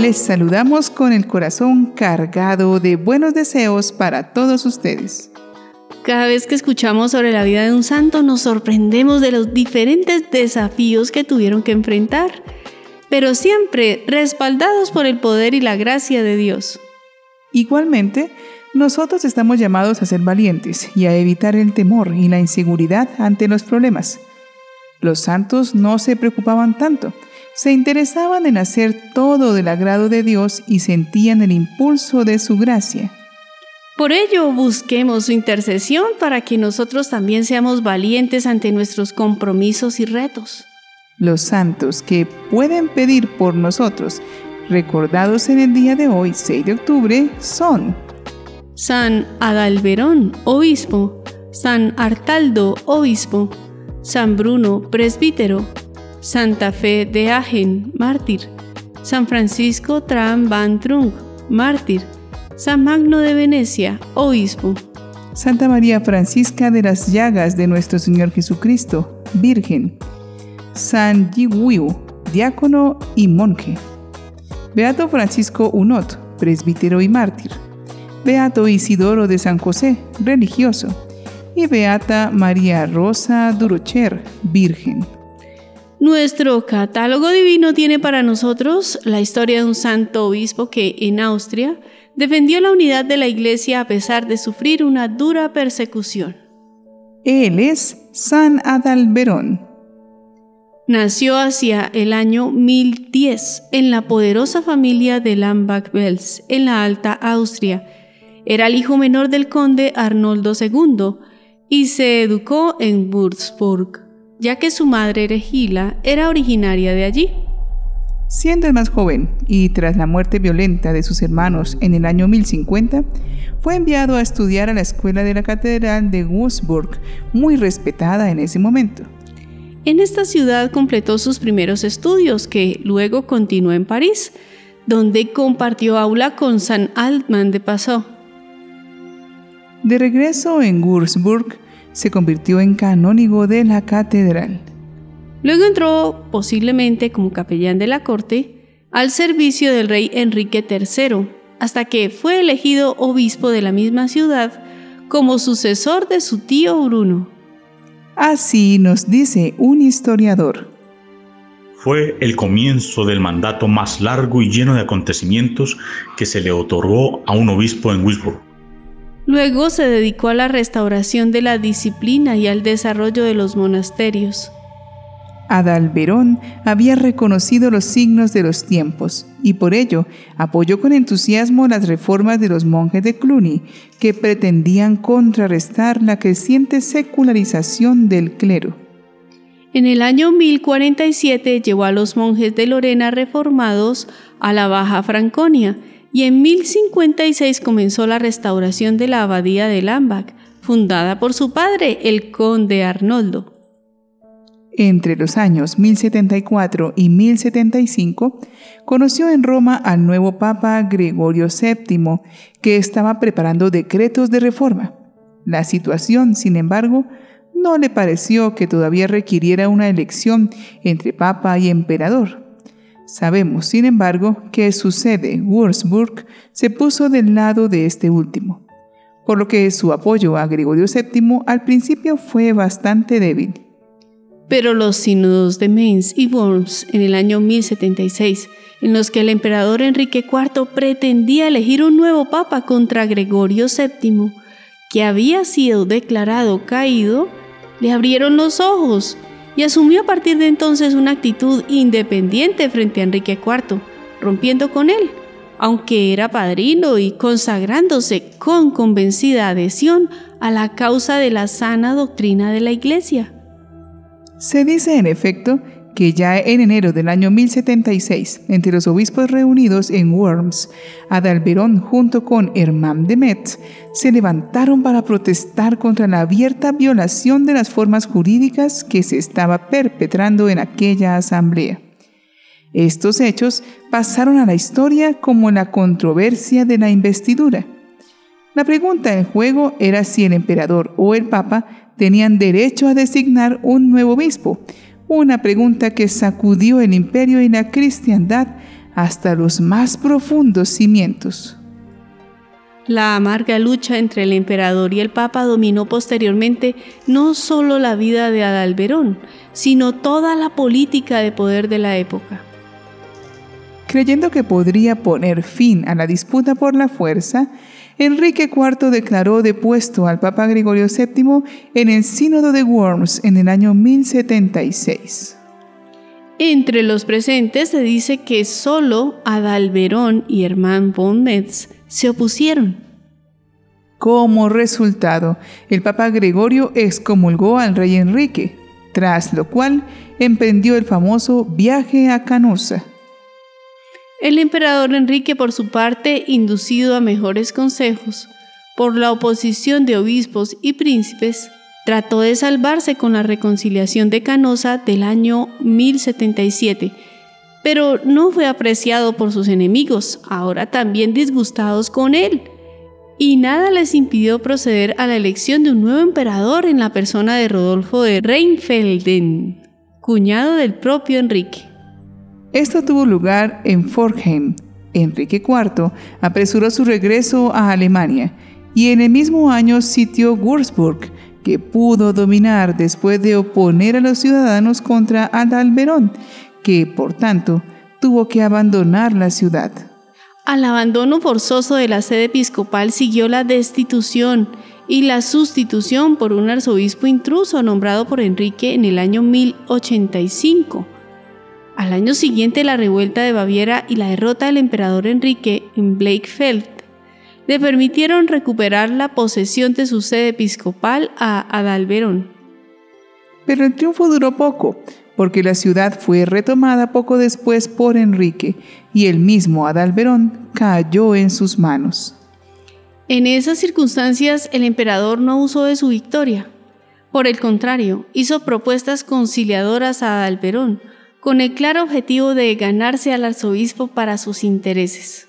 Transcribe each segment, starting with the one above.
Les saludamos con el corazón cargado de buenos deseos para todos ustedes. Cada vez que escuchamos sobre la vida de un santo nos sorprendemos de los diferentes desafíos que tuvieron que enfrentar, pero siempre respaldados por el poder y la gracia de Dios. Igualmente, nosotros estamos llamados a ser valientes y a evitar el temor y la inseguridad ante los problemas. Los santos no se preocupaban tanto, se interesaban en hacer todo del agrado de Dios y sentían el impulso de su gracia. Por ello, busquemos su intercesión para que nosotros también seamos valientes ante nuestros compromisos y retos. Los santos que pueden pedir por nosotros, recordados en el día de hoy, 6 de octubre, son San Adalberón, obispo, San Artaldo, obispo, San Bruno, presbítero, Santa Fe de Agen, mártir, San Francisco Tram van Trunk, mártir, San Magno de Venecia, obispo. Santa María Francisca de las Llagas de nuestro Señor Jesucristo, Virgen. San Yiwiu, diácono y monje. Beato Francisco Unot, presbítero y mártir. Beato Isidoro de San José, religioso. Y Beata María Rosa Durocher, Virgen. Nuestro catálogo divino tiene para nosotros la historia de un santo obispo que en Austria defendió la unidad de la Iglesia a pesar de sufrir una dura persecución. Él es San Adalberón. Nació hacia el año 1010 en la poderosa familia de Lambach-Wels, en la Alta Austria. Era el hijo menor del conde Arnoldo II y se educó en Würzburg, ya que su madre Regila era originaria de allí. Siendo el más joven y tras la muerte violenta de sus hermanos en el año 1050, fue enviado a estudiar a la escuela de la Catedral de Würzburg, muy respetada en ese momento. En esta ciudad completó sus primeros estudios, que luego continuó en París, donde compartió aula con San Altman de Passau. De regreso en Würzburg, se convirtió en canónigo de la catedral. Luego entró, posiblemente como capellán de la corte, al servicio del rey Enrique III, hasta que fue elegido obispo de la misma ciudad como sucesor de su tío Bruno. Así nos dice un historiador. Fue el comienzo del mandato más largo y lleno de acontecimientos que se le otorgó a un obispo en Wisburg. Luego se dedicó a la restauración de la disciplina y al desarrollo de los monasterios. Adalberón había reconocido los signos de los tiempos y por ello apoyó con entusiasmo las reformas de los monjes de Cluny que pretendían contrarrestar la creciente secularización del clero. En el año 1047 llevó a los monjes de Lorena reformados a la Baja Franconia y en 1056 comenzó la restauración de la abadía de Lambach, fundada por su padre, el conde Arnoldo. Entre los años 1074 y 1075, conoció en Roma al nuevo Papa Gregorio VII, que estaba preparando decretos de reforma. La situación, sin embargo, no le pareció que todavía requiriera una elección entre Papa y Emperador. Sabemos, sin embargo, que su sede, Würzburg, se puso del lado de este último, por lo que su apoyo a Gregorio VII al principio fue bastante débil. Pero los sínodos de Mainz y Worms en el año 1076, en los que el emperador Enrique IV pretendía elegir un nuevo papa contra Gregorio VII, que había sido declarado caído, le abrieron los ojos y asumió a partir de entonces una actitud independiente frente a Enrique IV, rompiendo con él, aunque era padrino y consagrándose con convencida adhesión a la causa de la sana doctrina de la Iglesia. Se dice, en efecto, que ya en enero del año 1076, entre los obispos reunidos en Worms, Adalberón junto con Hermann de Metz se levantaron para protestar contra la abierta violación de las formas jurídicas que se estaba perpetrando en aquella asamblea. Estos hechos pasaron a la historia como la controversia de la investidura. La pregunta en juego era si el emperador o el papa tenían derecho a designar un nuevo obispo, una pregunta que sacudió el imperio y la cristiandad hasta los más profundos cimientos. La amarga lucha entre el emperador y el papa dominó posteriormente no solo la vida de Adalberón, sino toda la política de poder de la época. Creyendo que podría poner fin a la disputa por la fuerza, Enrique IV declaró depuesto al Papa Gregorio VII en el Sínodo de Worms en el año 1076. Entre los presentes se dice que solo Adalberón y Hermann von Metz se opusieron. Como resultado, el Papa Gregorio excomulgó al rey Enrique, tras lo cual emprendió el famoso viaje a Canosa. El emperador Enrique, por su parte, inducido a mejores consejos por la oposición de obispos y príncipes, trató de salvarse con la reconciliación de Canosa del año 1077, pero no fue apreciado por sus enemigos, ahora también disgustados con él, y nada les impidió proceder a la elección de un nuevo emperador en la persona de Rodolfo de Rheinfelden, cuñado del propio Enrique. Esto tuvo lugar en Forchheim. Enrique IV apresuró su regreso a Alemania y en el mismo año sitió Würzburg, que pudo dominar después de oponer a los ciudadanos contra Adalberón, que por tanto tuvo que abandonar la ciudad. Al abandono forzoso de la sede episcopal siguió la destitución y la sustitución por un arzobispo intruso nombrado por Enrique en el año 1085 al año siguiente, la revuelta de Baviera y la derrota del emperador Enrique en Blakefeld le permitieron recuperar la posesión de su sede episcopal a Adalberón. Pero el triunfo duró poco, porque la ciudad fue retomada poco después por Enrique y el mismo Adalberón cayó en sus manos. En esas circunstancias el emperador no usó de su victoria. Por el contrario, hizo propuestas conciliadoras a Adalberón, con el claro objetivo de ganarse al arzobispo para sus intereses.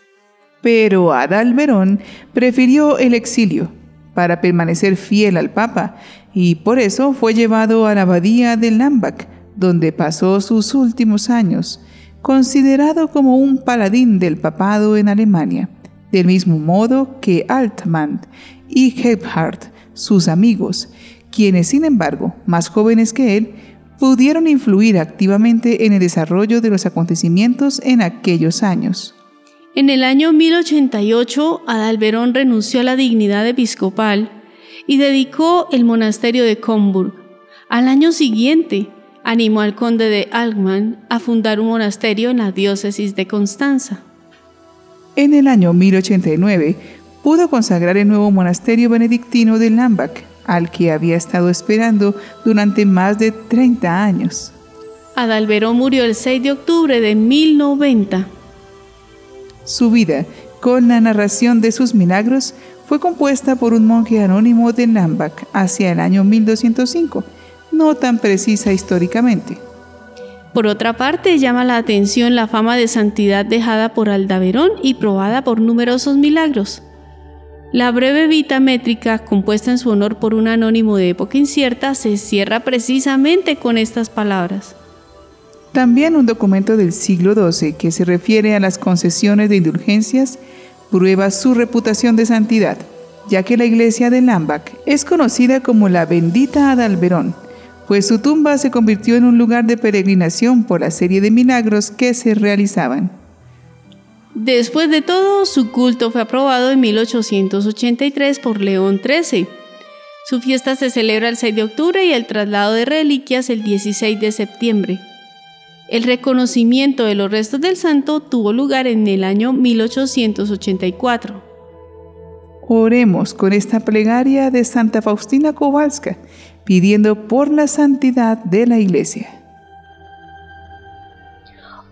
Pero Adalberón prefirió el exilio para permanecer fiel al Papa y por eso fue llevado a la abadía de Lambach, donde pasó sus últimos años, considerado como un paladín del papado en Alemania, del mismo modo que Altmann y Gebhardt, sus amigos, quienes sin embargo, más jóvenes que él, pudieron influir activamente en el desarrollo de los acontecimientos en aquellos años. En el año 1088, Adalberón renunció a la dignidad episcopal y dedicó el monasterio de Comburg. Al año siguiente, animó al conde de Algman a fundar un monasterio en la diócesis de Constanza. En el año 1089, pudo consagrar el nuevo monasterio benedictino de Lambach, al que había estado esperando durante más de 30 años. Adalberón murió el 6 de octubre de 1090. Su vida, con la narración de sus milagros, fue compuesta por un monje anónimo de Lambach hacia el año 1205, no tan precisa históricamente. Por otra parte, llama la atención la fama de santidad dejada por Aldaverón y probada por numerosos milagros. La breve vita métrica, compuesta en su honor por un anónimo de época incierta, se cierra precisamente con estas palabras. También un documento del siglo XII que se refiere a las concesiones de indulgencias prueba su reputación de santidad, ya que la iglesia de Lambach es conocida como la bendita Adalberón, pues su tumba se convirtió en un lugar de peregrinación por la serie de milagros que se realizaban. Después de todo, su culto fue aprobado en 1883 por León XIII. Su fiesta se celebra el 6 de octubre y el traslado de reliquias el 16 de septiembre. El reconocimiento de los restos del santo tuvo lugar en el año 1884. Oremos con esta plegaria de Santa Faustina Kowalska, pidiendo por la santidad de la Iglesia.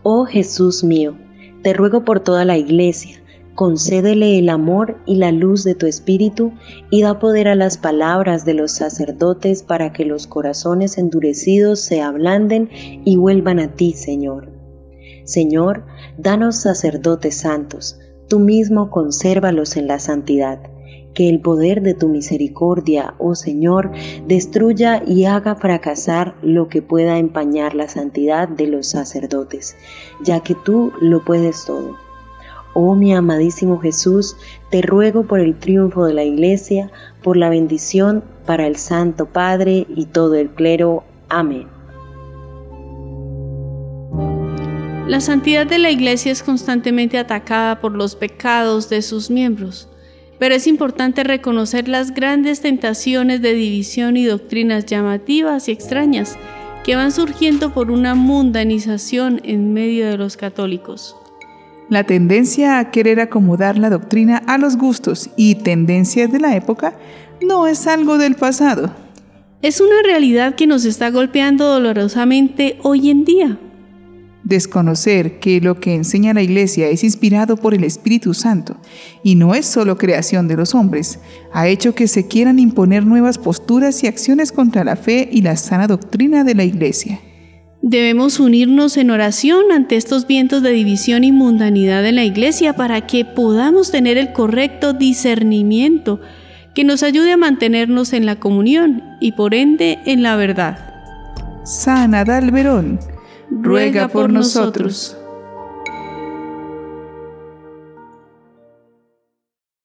Oh Jesús mío, te ruego por toda la iglesia, concédele el amor y la luz de tu espíritu y da poder a las palabras de los sacerdotes para que los corazones endurecidos se ablanden y vuelvan a ti, Señor. Señor, danos sacerdotes santos, tú mismo consérvalos en la santidad que el poder de tu misericordia, oh Señor, destruya y haga fracasar lo que pueda empañar la santidad de los sacerdotes, ya que tú lo puedes todo. Oh mi amadísimo Jesús, te ruego por el triunfo de la Iglesia, por la bendición para el Santo Padre y todo el clero. Amén. La santidad de la Iglesia es constantemente atacada por los pecados de sus miembros, pero es importante reconocer las grandes tentaciones de división y doctrinas llamativas y extrañas que van surgiendo por una mundanización en medio de los católicos. La tendencia a querer acomodar la doctrina a los gustos y tendencias de la época no es algo del pasado. Es una realidad que nos está golpeando dolorosamente hoy en día. Desconocer que lo que enseña la Iglesia es inspirado por el Espíritu Santo y no es solo creación de los hombres, ha hecho que se quieran imponer nuevas posturas y acciones contra la fe y la sana doctrina de la Iglesia. Debemos unirnos en oración ante estos vientos de división y mundanidad en la Iglesia para que podamos tener el correcto discernimiento que nos ayude a mantenernos en la comunión y por ende en la verdad. San Adalberón ruega por nosotros.